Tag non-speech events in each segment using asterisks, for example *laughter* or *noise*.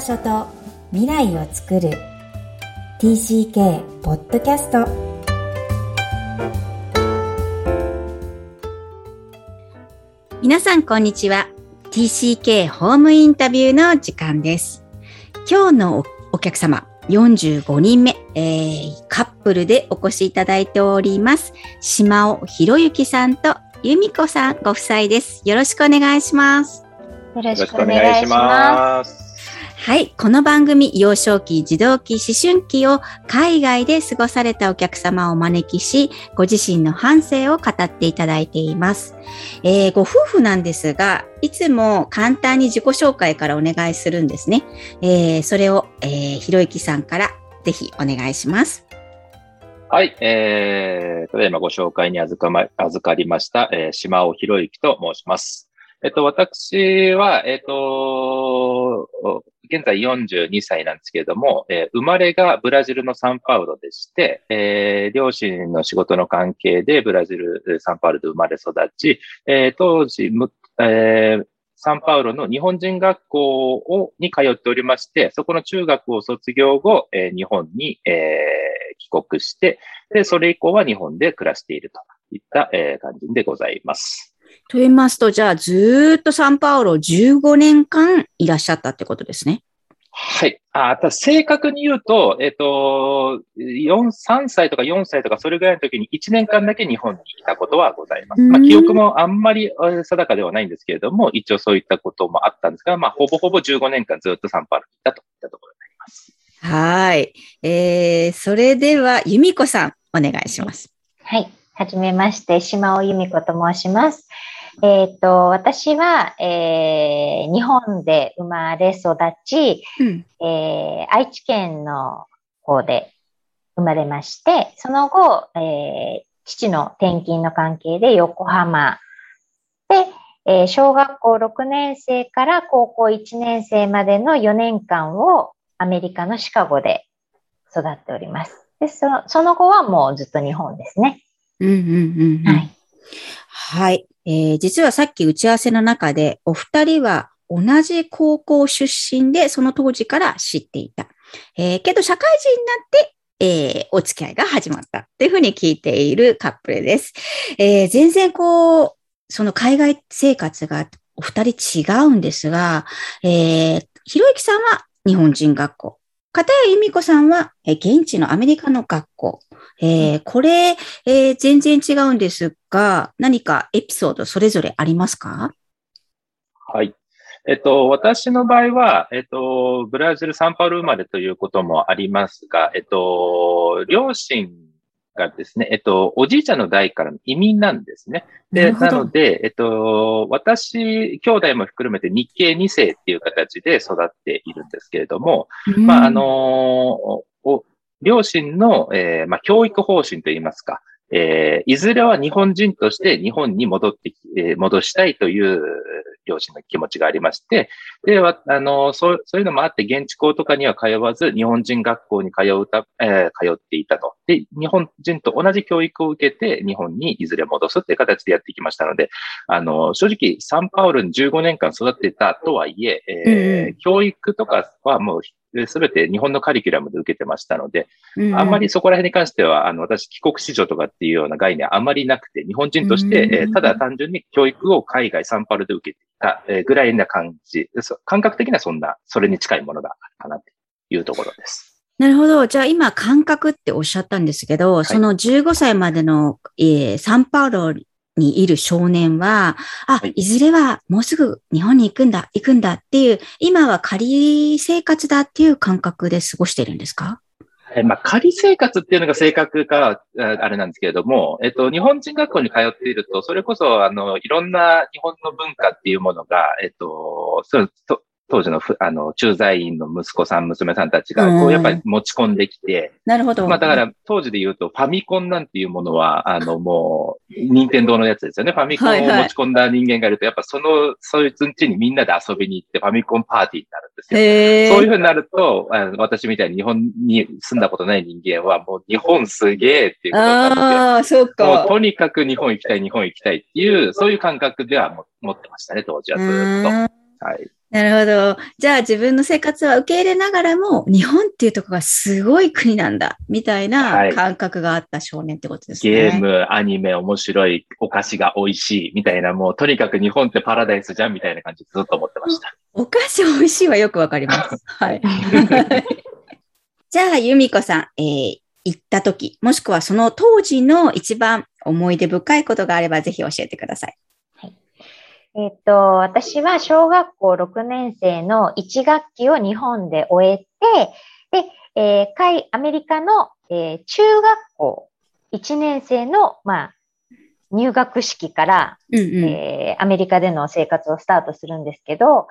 場所と未来をつくる。TCK ポッドキャスト皆さんこんにちは。TCK ホームインタビューの時間です。今日のお客様45人目、えー、カップルでお越しいただいております。島尾博之さんと由美子さんご夫妻です。よろしくお願いします。よろしくお願いします。はい。この番組、幼少期、児童期、思春期を海外で過ごされたお客様をお招きし、ご自身の反省を語っていただいています。えー、ご夫婦なんですが、いつも簡単に自己紹介からお願いするんですね。えー、それを、えー、ひろゆきさんからぜひお願いします。はい。えー、ただいまご紹介に預か,、ま、預かりました、えー、島尾ひろゆきと申します。えっと、私は、えっと、現在42歳なんですけれども、えー、生まれがブラジルのサンパウロでして、えー、両親の仕事の関係でブラジル、サンパウロで生まれ育ち、えー、当時、えー、サンパウロの日本人学校をに通っておりまして、そこの中学を卒業後、えー、日本に、えー、帰国して、で、それ以降は日本で暮らしているといった、えー、感じでございます。と言いますと、じゃあずっとサンパウロ15年間いらっしゃったってことですね。はい。あ、た正確に言うと、えっ、ー、と、4、3歳とか4歳とかそれぐらいの時に1年間だけ日本にいたことはございます。まあ、記憶もあんまり定かではないんですけれども、一応そういったこともあったんですが、まあ、ほぼほぼ15年間ずっとサンパウロにいたといったところになります。はい。えー、それでは、由美子さん、お願いします。はい。はじめまして、島尾由美子と申します。えっ、ー、と、私は、えー、日本で生まれ育ち、うん、えー、愛知県の方で生まれまして、その後、えー、父の転勤の関係で横浜で、えー、小学校6年生から高校1年生までの4年間をアメリカのシカゴで育っております。でそのその後はもうずっと日本ですね。うんうんうん、はい。はい。えー、実はさっき打ち合わせの中で、お二人は同じ高校出身で、その当時から知っていた。えー、けど社会人になって、えー、お付き合いが始まったっていうふうに聞いているカップルです。えー、全然こう、その海外生活がお二人違うんですが、えー、ひろゆきさんは日本人学校。片谷由美子さんは、現地のアメリカの学校。えー、これ、えー、全然違うんですが、何かエピソードそれぞれありますか？はい。えっと、私の場合は、えっと、ブラジル・サンパウロ生まれということもありますが、えっと、両親がですね、えっと、おじいちゃんの代からの移民なんですね。で、なので、えっと、私、兄弟も含めて日系2世っていう形で育っているんですけれども、まあ、あの、両親の、えー、まあ、教育方針といいますか、えー、いずれは日本人として日本に戻ってき、えー、戻したいという両親の気持ちがありまして、で、あの、そう、そういうのもあって、現地校とかには通わず、日本人学校に通うた、えー、通っていたと。で、日本人と同じ教育を受けて、日本にいずれ戻すっていう形でやってきましたので、あの、正直、サンパウルに15年間育ってたとはいえ、えー、うん、教育とかはもうすべて日本のカリキュラムで受けてましたので、うん、あんまりそこら辺に関しては、あの、私、帰国子女とかっていうような概念あんまりなくて、日本人として、うん、えー、ただ単純に教育を海外サンパルで受けていた、えー、ぐらいな感じ感覚的にはそんな、それに近いものがあるかなというところです。なるほど。じゃあ今、感覚っておっしゃったんですけど、はい、その15歳までの、えー、サンパウロにいる少年は、あ、はい、いずれはもうすぐ日本に行くんだ、行くんだっていう、今は仮生活だっていう感覚で過ごしてるんですか？えまあ、仮生活っていうのが正確か、あれなんですけれども、えっと、日本人学校に通っていると、それこそ、あの、いろんな日本の文化っていうものが、えっと、そ当時のあの駐在員の息子さん、娘さんたちが、こう、やっぱり持ち込んできて、なるほど。まあ、だから、当時で言うと、ファミコンなんていうものは、あの、もう、任天堂のやつですよね。ファミコンを持ち込んだ人間がいると、やっぱその、そいつんちにみんなで遊びに行って、ファミコンパーティーになるんですよ。そういうふうになると、あの私みたいに日本に住んだことない人間は、もう日本すげえっていうことになって、ああ、そうか。もうとにかく日本行きたい、日本行きたいっていう、そういう感覚では持ってましたね、当時はずっと。はい。なるほど。じゃあ自分の生活は受け入れながらも、日本っていうところがすごい国なんだ、みたいな感覚があった少年ってことですね。はい、ゲーム、アニメ、面白い、お菓子が美味しい、みたいな、もうとにかく日本ってパラダイスじゃん、みたいな感じでずっと思ってました。お菓子美味しいはよくわかります。はい。じゃあ、由美子さん、えー、行った時、もしくはその当時の一番思い出深いことがあれば、ぜひ教えてください。えっ、と、私は小学校6年生の1学期を日本で終えて、で、えー、アメリカの、えー、中学校1年生の、まあ、入学式から、うんうん、えー、アメリカでの生活をスタートするんですけど、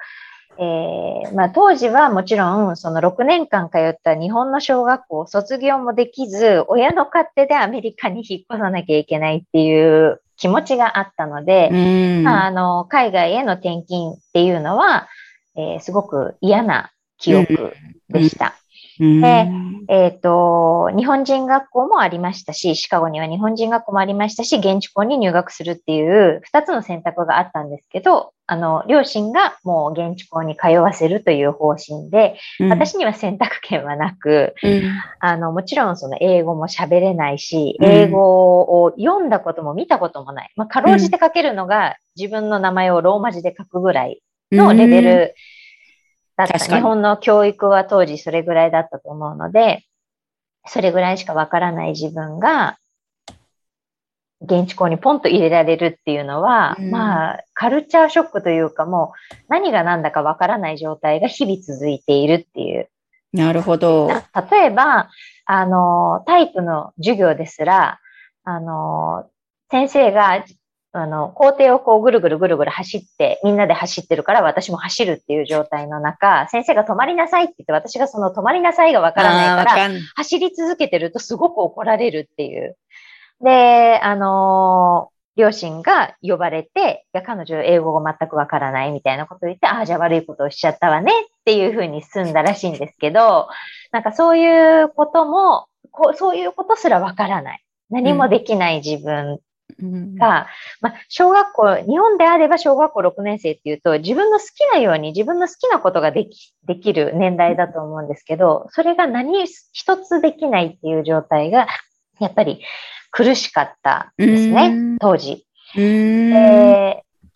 えーまあ、当時はもちろんその6年間通った日本の小学校卒業もできず親の勝手でアメリカに引っ越さなきゃいけないっていう気持ちがあったので、まあ、あの、海外への転勤っていうのは、えー、すごく嫌な記憶でした。で、えっ、ー、と、日本人学校もありましたし、シカゴには日本人学校もありましたし、現地校に入学するっていう二つの選択があったんですけど、あの、両親がもう現地校に通わせるという方針で、うん、私には選択権はなく、うん、あの、もちろんその英語も喋れないし、英語を読んだことも見たこともない。まあ、かろうじて書けるのが自分の名前をローマ字で書くぐらいのレベルだった。日本の教育は当時それぐらいだったと思うので、それぐらいしかわからない自分が、現地校にポンと入れられるっていうのは、うん、まあ、カルチャーショックというかもう、何が何だかわからない状態が日々続いているっていう。なるほど。例えば、あの、体育の授業ですら、あの、先生があの、校庭をこうぐるぐるぐるぐる走って、みんなで走ってるから私も走るっていう状態の中、先生が止まりなさいって言って私がその止まりなさいがわからないから、走り続けてるとすごく怒られるっていう。で、あのー、両親が呼ばれて、いや、彼女英語が全くわからないみたいなことを言って、ああ、じゃあ悪いことをしちゃったわねっていうふうに済んだらしいんですけど、なんかそういうことも、こうそういうことすらわからない。何もできない自分が、まあ、小学校、日本であれば小学校6年生っていうと、自分の好きなように自分の好きなことができ、できる年代だと思うんですけど、それが何一つできないっていう状態が、やっぱり苦しかったんですね、当時。えー、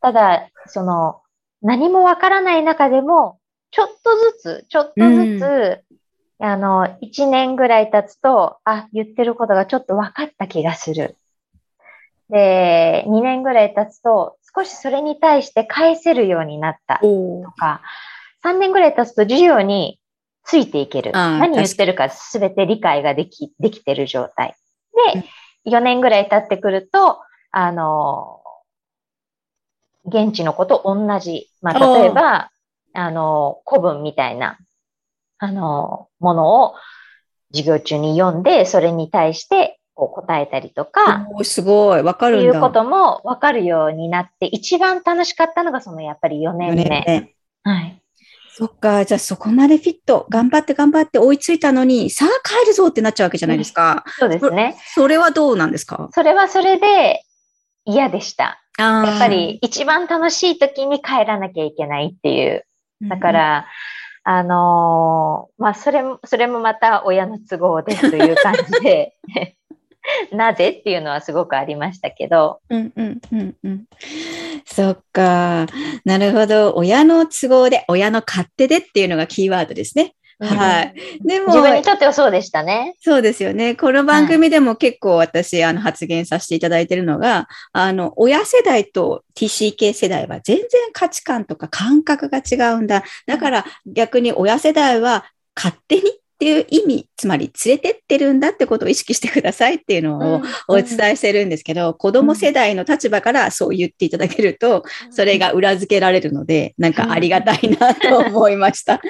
ただ、その、何もわからない中でも、ちょっとずつ、ちょっとずつ、あの、1年ぐらい経つと、あ、言ってることがちょっと分かった気がする。で、2年ぐらい経つと、少しそれに対して返せるようになったとか、3年ぐらい経つと授業についていける。何言ってるかすべて理解ができ、できてる状態。で、4年ぐらい経ってくると、あの、現地のこと同じ。まあ、例えば、あの、古文みたいな、あの、ものを授業中に読んで、それに対してこう答えたりとか、すごい、わかるんだ。いうこともわかるようになって、一番楽しかったのがそのやっぱり4年目。年目はい。そっか、じゃあそこまでフィット、頑張って頑張って追いついたのに、さあ帰るぞってなっちゃうわけじゃないですか。そうですねそ。それはどうなんですか？それはそれで嫌でした。やっぱり一番楽しい時に帰らなきゃいけないっていう。だから、うん、あのー、まあ、それも、それもまた親の都合でという感じで *laughs* なぜっていうのはすごくありましたけど。うんうんうんうん。そっか。なるほど。親の都合で、親の勝手でっていうのがキーワードですね。はい。でも、自分にとってはそうでしたね。そうですよね。この番組でも結構私、あの、発言させていただいているのが、あの、親世代と TCK 世代は全然価値観とか感覚が違うんだ。だから逆に親世代は勝手にっていう意味、つまり連れてってるんだってことを意識してくださいっていうのをお伝えしてるんですけど、うん、子供世代の立場からそう言っていただけると、それが裏付けられるので、なんかありがたいなと思いました。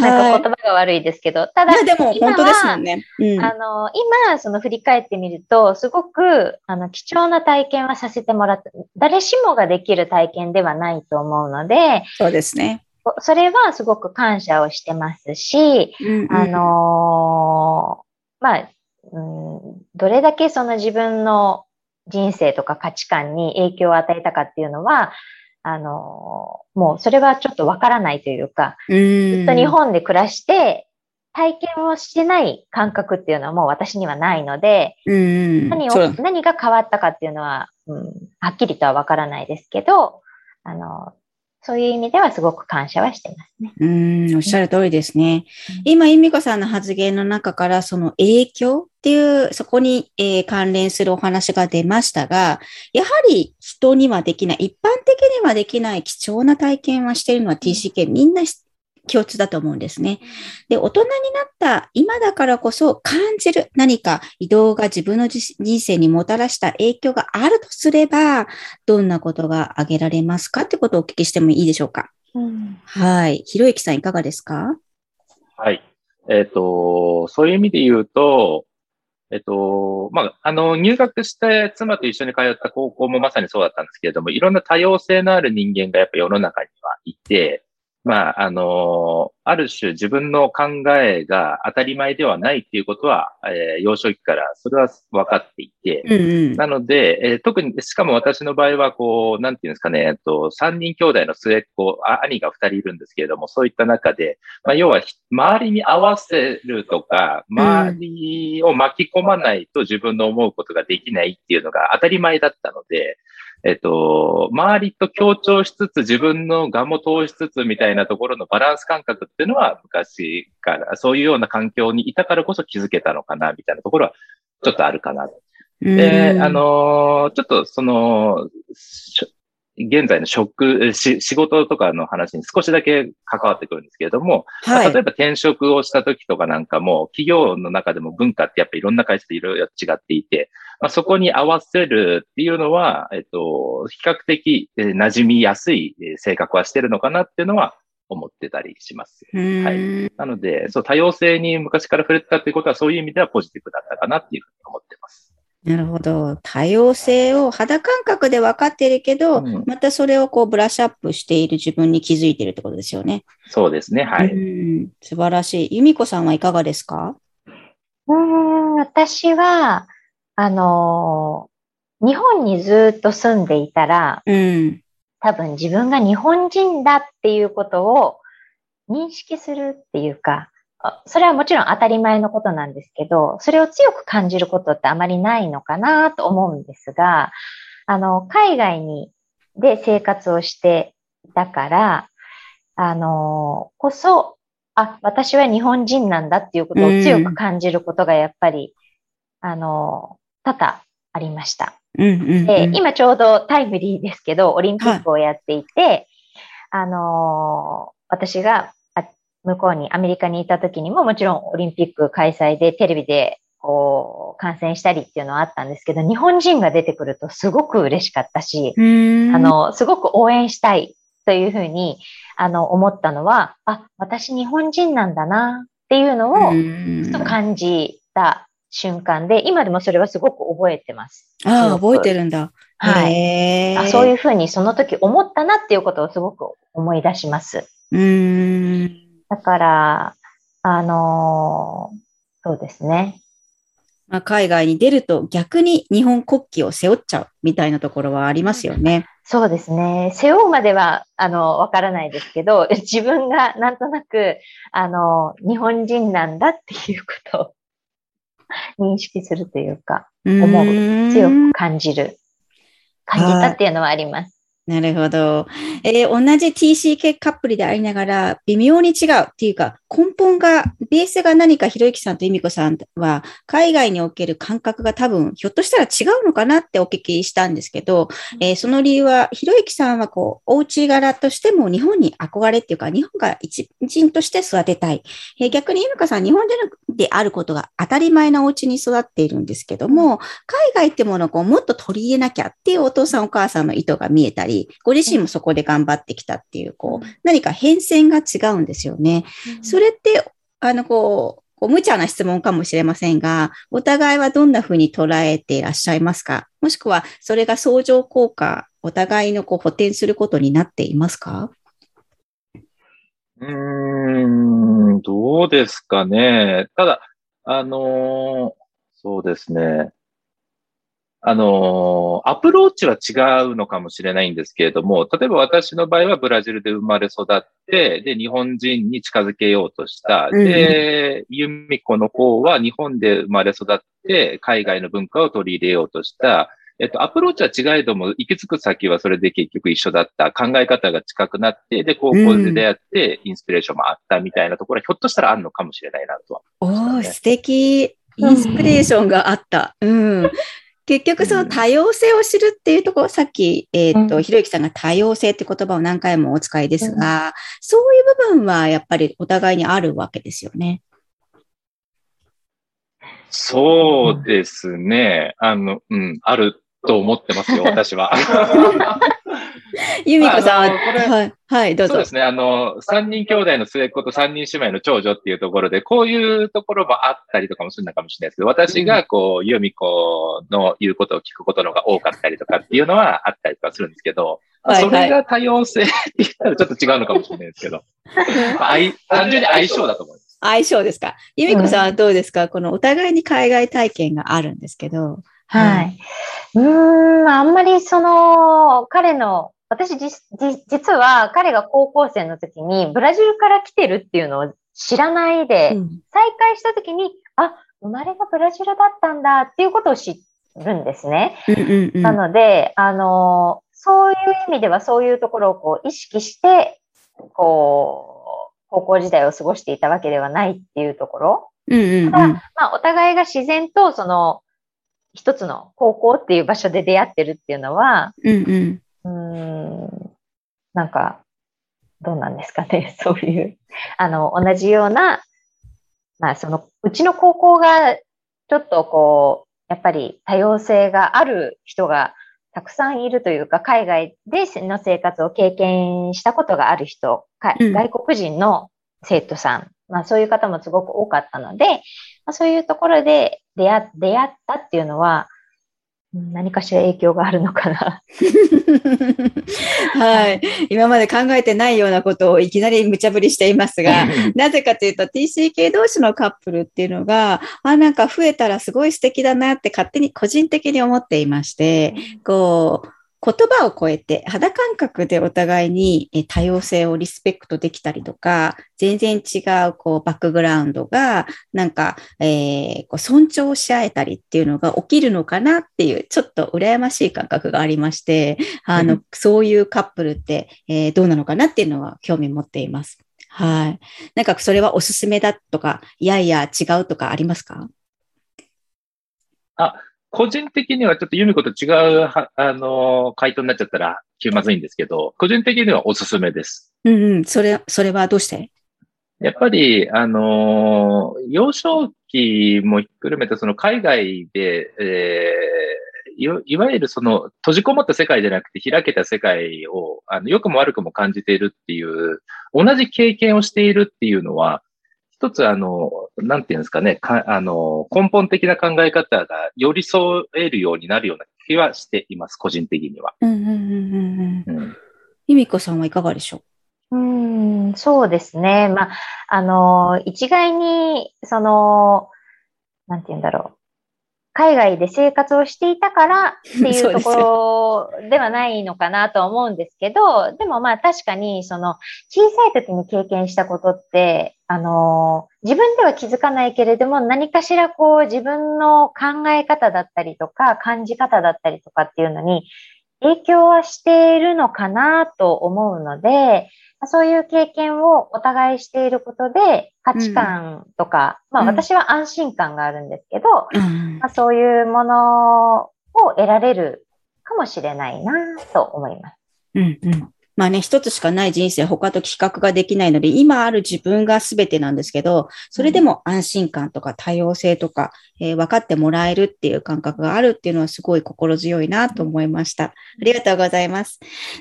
なんか言葉が悪いですけど、ただ、でも本当ですもんね。うん、あの、今、その振り返ってみると、すごく、あの、貴重な体験はさせてもらった。誰しもができる体験ではないと思うので、そうですね。それはすごく感謝をしてますし、うんうん、あのー、まあ、うん、どれだけその自分の人生とか価値観に影響を与えたかっていうのは、あの、もうそれはちょっとわからないというか、ずっと日本で暮らして、体験をしてない感覚っていうのはもう私にはないので、何を、何が変わったかっていうのは、うん、はっきりとはわからないですけど、あの、そういう意味ではすごく感謝はしていますね。うん、おっしゃる通りですね。うん、今、由美子さんの発言の中からその影響っていう、そこに、えー、関連するお話が出ましたが、やはり人にはできない、一般的にはできない貴重な体験はしているのは TCK みんな共通だと思うんですね。で、大人になった今だからこそ感じる何か移動が自分の人生にもたらした影響があるとすれば、どんなことが挙げられますかってことをお聞きしてもいいでしょうか？うん、はい。ひろゆきさんいかがですか？はい。えっ、ー、と、そういう意味で言うと、えっと、まあ、あの、入学して妻と一緒に通った高校もまさにそうだったんですけれども、いろんな多様性のある人間がやっぱ世の中にはいて、まあ、あの、ある種自分の考えが当たり前ではないっていうことは、えー、幼少期からそれは分かっていて、うんうん、なので、えー、特に、しかも私の場合は、こう、なんていうんですかね、えっと、三人兄弟の末っ子、兄が二人いるんですけれども、そういった中で、まあ、要は、周りに合わせるとか、周りを巻き込まないと自分の思うことができないっていうのが当たり前だったので、えっと、周りと協調しつつ自分の我も通しつつみたいなところのバランス感覚っていうのは昔からそういうような環境にいたからこそ気づけたのかなみたいなところはちょっとあるかな。で、あの、ちょっとその、現在の職、仕事とかの話に少しだけ関わってくるんですけれども、はい、例えば転職をした時とかなんかも、企業の中でも文化ってやっぱりいろんな会社でいろいろ違っていて、まあ、そこに合わせるっていうのは、えっと、比較的馴染みやすい性格はしてるのかなっていうのは思ってたりします。はい。なので、そう、多様性に昔から触れてたっていうことは、そういう意味ではポジティブだったかなっていうふうに思ってます。なるほど。多様性を肌感覚で分かっているけど、うん、またそれをこうブラッシュアップしている自分に気づいているってことですよね。そうですね。はい。うん素晴らしい。由美子さんはいかがですか？うん、私は、あのー、日本にずっと住んでいたら、うん、多分自分が日本人だっていうことを認識するっていうか、それはもちろん当たり前のことなんですけど、それを強く感じることってあまりないのかなと思うんですが、あの、海外に、で生活をしていたから、あの、こそ、あ、私は日本人なんだっていうことを強く感じることがやっぱり、あの、多々ありました。で今ちょうどタイムリーですけど、オリンピックをやっていて、はい、あの、私が向こうに、アメリカにいた時にももちろんオリンピック開催でテレビでこう観戦したりっていうのはあったんですけど、日本人が出てくるとすごく嬉しかったし、あの、すごく応援したいというふうに、あの、思ったのは、あ、私日本人なんだなっていうのを、ふと感じた瞬間で、今でもそれはすごく覚えてます。ああ、覚えてるんだ。はい。あそういうふうにその時思ったなっていうことをすごく思い出します。うん。だから、あのー、そうですね。まあ、海外に出ると逆に日本国旗を背負っちゃうみたいなところはありますよね。そうですね。背負うまでは、あの、わからないですけど、*laughs* 自分がなんとなく、あの、日本人なんだっていうことを認識するというか、思う、強く感じる、感じたっていうのはあります。なるほど。えー、同じ TCK カップルでありながら、微妙に違うっていうか、根本が、ベースが何かひろゆきさんと由美子さんは、海外における感覚が多分、ひょっとしたら違うのかなってお聞きしたんですけど、えー、その理由は、ひろゆきさんはこう、お家柄としても日本に憧れっていうか、日本が一人として育てたい。えー、逆に由美子さん、日本でであることが当たり前なお家に育っているんですけども、海外ってものをこうもっと取り入れなきゃっていうお父さんお母さんの意図が見えたり、ご自身もそこで頑張ってきたっていう、こう、何か変遷が違うんですよね。それって、あの、こう、こう無茶な質問かもしれませんが、お互いはどんなふうに捉えていらっしゃいますか？もしくは、それが相乗効果、お互いのこう補填することになっていますか？うーん、どうですかね。ただ、あのー、そうですね。あの、アプローチは違うのかもしれないんですけれども、例えば私の場合はブラジルで生まれ育って、で、日本人に近づけようとした。で、ユミコの方は日本で生まれ育って、海外の文化を取り入れようとした。えっと、アプローチは違えども、行き着く先はそれで結局一緒だった。考え方が近くなって、で、高校で出会って、インスピレーションもあったみたいなところは、ひょっとしたらあるのかもしれないなとは、ね、おー、素敵。インスピレーションがあった。うん。結局その多様性を知るっていうところ、さっき、えっ、ー、と、ひろゆきさんが多様性って言葉を何回もお使いですが、うん、そういう部分はやっぱりお互いにあるわけですよね。そうですね。あの、うん、あると思ってますよ、*laughs* 私は。*laughs* 由美子さんは、はい、はい、どうぞ。そうですね。あの、三人兄弟の末っ子と三人姉妹の長女っていうところで、こういうところもあったりとかもするのかもしれないですけど、私がこう、由美子の言うことを聞くことのが多かったりとかっていうのはあったりとかするんですけど、はいはい、それが多様性って言ったらちょっと違うのかもしれないですけど、*laughs* 単純に相性だと思います。相性ですか？由美子さんはどうですか、うん、このお互いに海外体験があるんですけど。はい。うん、ん、あんまりその、彼の私実は彼が高校生の時にブラジルから来てるっていうのを知らないで、うん、再会した時に、あ、生まれがブラジルだったんだっていうことを知るんですね。なので、あの、そういう意味ではそういうところをこう意識して、こう、高校時代を過ごしていたわけではないっていうところ。うんうんうん、ただ、まあ、お互いが自然とその、一つの高校っていう場所で出会ってるっていうのは、うんうん。うん、なんか、どうなんですかね、*laughs* そういう、あの、同じような、まあ、その、うちの高校が、ちょっとこう、やっぱり多様性がある人がたくさんいるというか、海外での生活を経験したことがある人、外国人の生徒さん、まあそういう方もすごく多かったので、まあ、そういうところで出会出会ったっていうのは、何かしら影響があるのかな。*laughs* はい。今まで考えてないようなことをいきなり無茶ぶりしていますが、*laughs* なぜかというと TCK 同士のカップルっていうのが、あ、なんか増えたらすごい素敵だなって勝手に個人的に思っていまして、こう、言葉を超えて肌感覚でお互いに多様性をリスペクトできたりとか、全然違うこうバックグラウンドがなんか、えー、こう尊重し合えたりっていうのが起きるのかなっていうちょっと羨ましい感覚がありまして、あの、そういうカップルって、えー、どうなのかなっていうのは興味持っています。はい。なんかそれはおすすめだとか、いやいや違うとかありますか？あ、個人的にはちょっと由美子と違う、あの、回答になっちゃったら気まずいんですけど、個人的にはおすすめです。うんうん。それ、それはどうして？やっぱり、あの、幼少期もひっくるめて、その海外で、えー、いわゆるその閉じこもった世界じゃなくて開けた世界を、あの、良くも悪くも感じているっていう、同じ経験をしているっていうのは、一つあの、なんていうんですかね、かあの、根本的な考え方が寄り添えるようになるような気はしています、個人的には。うんうんうんうん。由美子さんはいかがでしょう？うん、そうですね。まあ、あの、一概に、その、なんて言うんだろう。海外で生活をしていたからっていうところではないのかなと思うんですけど、でもまあ確かにその小さい時に経験したことって、あの、自分では気づかないけれども何かしらこう自分の考え方だったりとか感じ方だったりとかっていうのに影響はしているのかなと思うので、そういう経験をお互いしていることで、価値観とか、うん、まあ私は安心感があるんですけど、うん、まあ、そういうものを得られるかもしれないなと思います。うんうんまあね、一つしかない人生、他と比較ができないので、今ある自分が全てなんですけど、それでも安心感とか多様性とか、えー、分かってもらえるっていう感覚があるっていうのはすごい心強いなと思いました。ありがとうございます。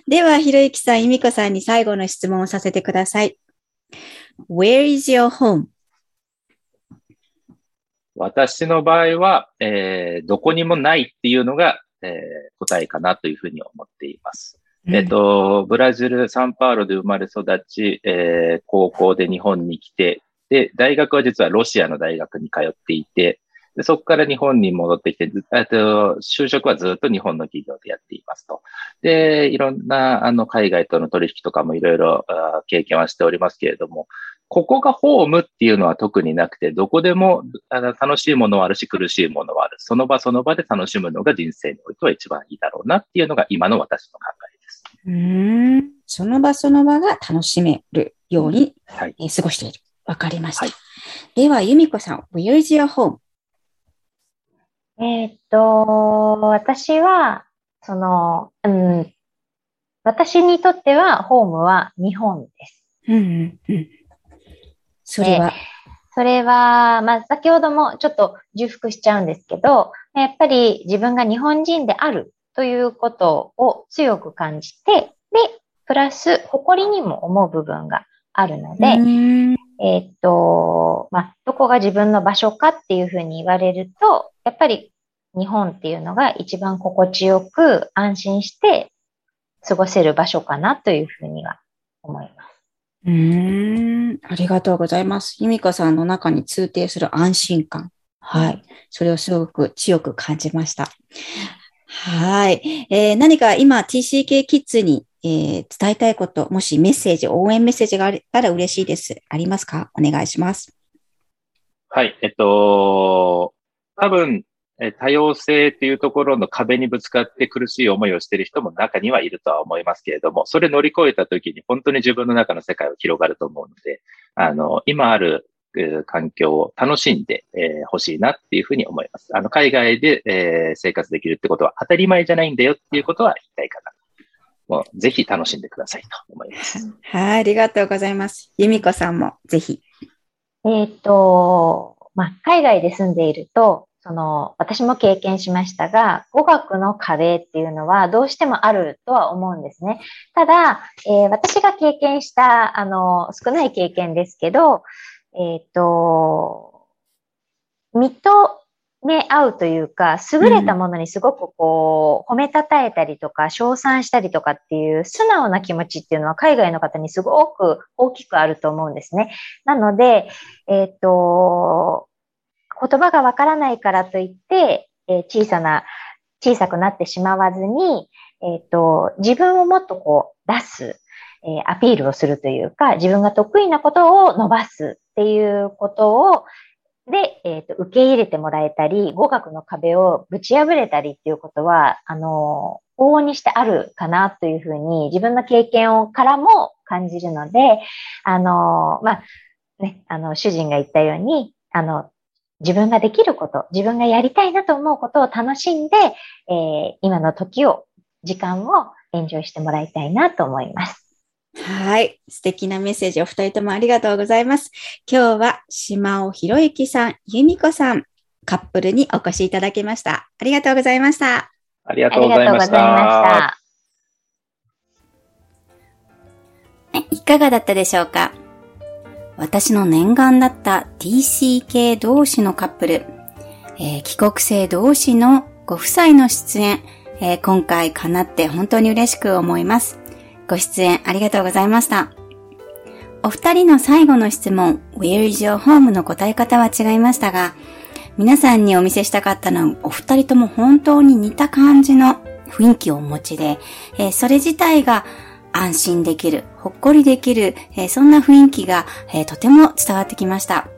では、ひろゆきさん、いみこさんに最後の質問をさせてください。Where is your home? 私の場合は、えー、どこにもないっていうのが、えー、答えかなというふうに思っています。えっと、ブラジル、サンパウロで生まれ育ち、えー、高校で日本に来て、で、大学は実はロシアの大学に通っていて、でそこから日本に戻ってきて、えっと就職はずっと日本の企業でやっていますと。で、いろんなあの海外との取引とかもいろいろ経験はしておりますけれども、ここがホームっていうのは特になくて、どこでもあの楽しいものはあるし、苦しいものはある。その場その場で楽しむのが人生においては一番いいだろうなっていうのが今の私の考。うん。その場その場が楽しめるように、はい、えー、過ごしている。わかりました。はい、では、由美子さん、Where is your home? えー、っと、私は、その、うん、私にとっては、ホームは日本です。うん、うん、それは？それは、まあ、先ほどもちょっと重複しちゃうんですけど、やっぱり自分が日本人であるということを強く感じて、で、プラス、誇りにも思う部分があるので、えっと、まあ、どこが自分の場所かっていうふうに言われると、やっぱり日本っていうのが一番心地よく安心して過ごせる場所かなというふうには思います。うん、ありがとうございます。由美子さんの中に通底する安心感。はい。それをすごく強く感じました。はい。えー、何か今 TCK キッズに、えー、伝えたいこと、もしメッセージ、応援メッセージがあったら嬉しいです。ありますか？お願いします。はい。えっと、多分、多様性っていうところの壁にぶつかって苦しい思いをしている人も中にはいるとは思いますけれども、それ乗り越えた時に本当に自分の中の世界は広がると思うので、あの、今ある環境を楽しんでほ、えー、しいなっていうふうに思います。あの、海外で、えー、生活できるってことは当たり前じゃないんだよっていうことは言いたいかな。もうぜひ楽しんでくださいと思います。*laughs* はい、ありがとうございます。由美子さんもぜひ。えっ、と、まあ、海外で住んでいると、その、私も経験しましたが、語学の壁っていうのはどうしてもあるとは思うんですね。ただ、えー、私が経験した、あの、少ない経験ですけど、えっ、ー、と、認め合うというか、優れたものにすごくこう、褒めたたえたりとか、称賛したりとかっていう素直な気持ちっていうのは海外の方にすごく大きくあると思うんですね。なので、えっ、ー、と、言葉がわからないからといって、えー、小さな、小さくなってしまわずに、えっ、ー、と、自分をもっとこう出す、え、アピールをするというか、自分が得意なことを伸ばすっていうことを、で、えっ、と、受け入れてもらえたり、語学の壁をぶち破れたりっていうことは、あの、往々にしてあるかなというふうに、自分の経験をからも感じるので、あの、まあ、ね、あの、主人が言ったように、あの、自分ができること、自分がやりたいなと思うことを楽しんで、えー、今の時を、時間をエンジョイしてもらいたいなと思います。はい。素敵なメッセージお二人ともありがとうございます。今日は島尾博之さん、由美子さん、カップルにお越しいただきました。ありがとうございました。ありがとうございました。いかがだったでしょうか？私の念願だった TCK 同士のカップル、えー、帰国生同士のご夫妻の出演、えー、今回叶って本当に嬉しく思います。ご出演ありがとうございました。お二人の最後の質問、Where is your home? の答え方は違いましたが、皆さんにお見せしたかったのは、お二人とも本当に似た感じの雰囲気をお持ちで、えー、それ自体が安心できる、ほっこりできる、えー、そんな雰囲気が、えー、とても伝わってきました。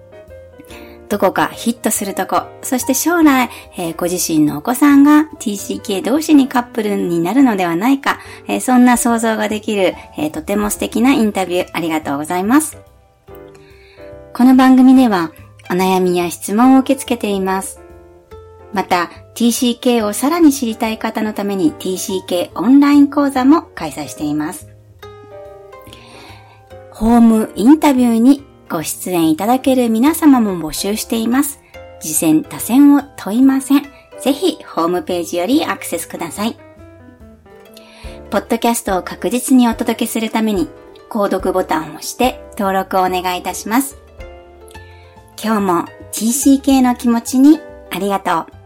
どこかヒットするとこ、そして将来、えー、ご自身のお子さんが TCK 同士にカップルになるのではないか、えー、そんな想像ができる、えー、とても素敵なインタビューありがとうございます。この番組ではお悩みや質問を受け付けています。また、TCK をさらに知りたい方のために TCK オンライン講座も開催しています。ホームインタビューにご出演いただける皆様も募集しています。次戦多戦を問いません。ぜひホームページよりアクセスください。ポッドキャストを確実にお届けするために、購読ボタンを押して登録をお願いいたします。今日も TCK の気持ちにありがとう。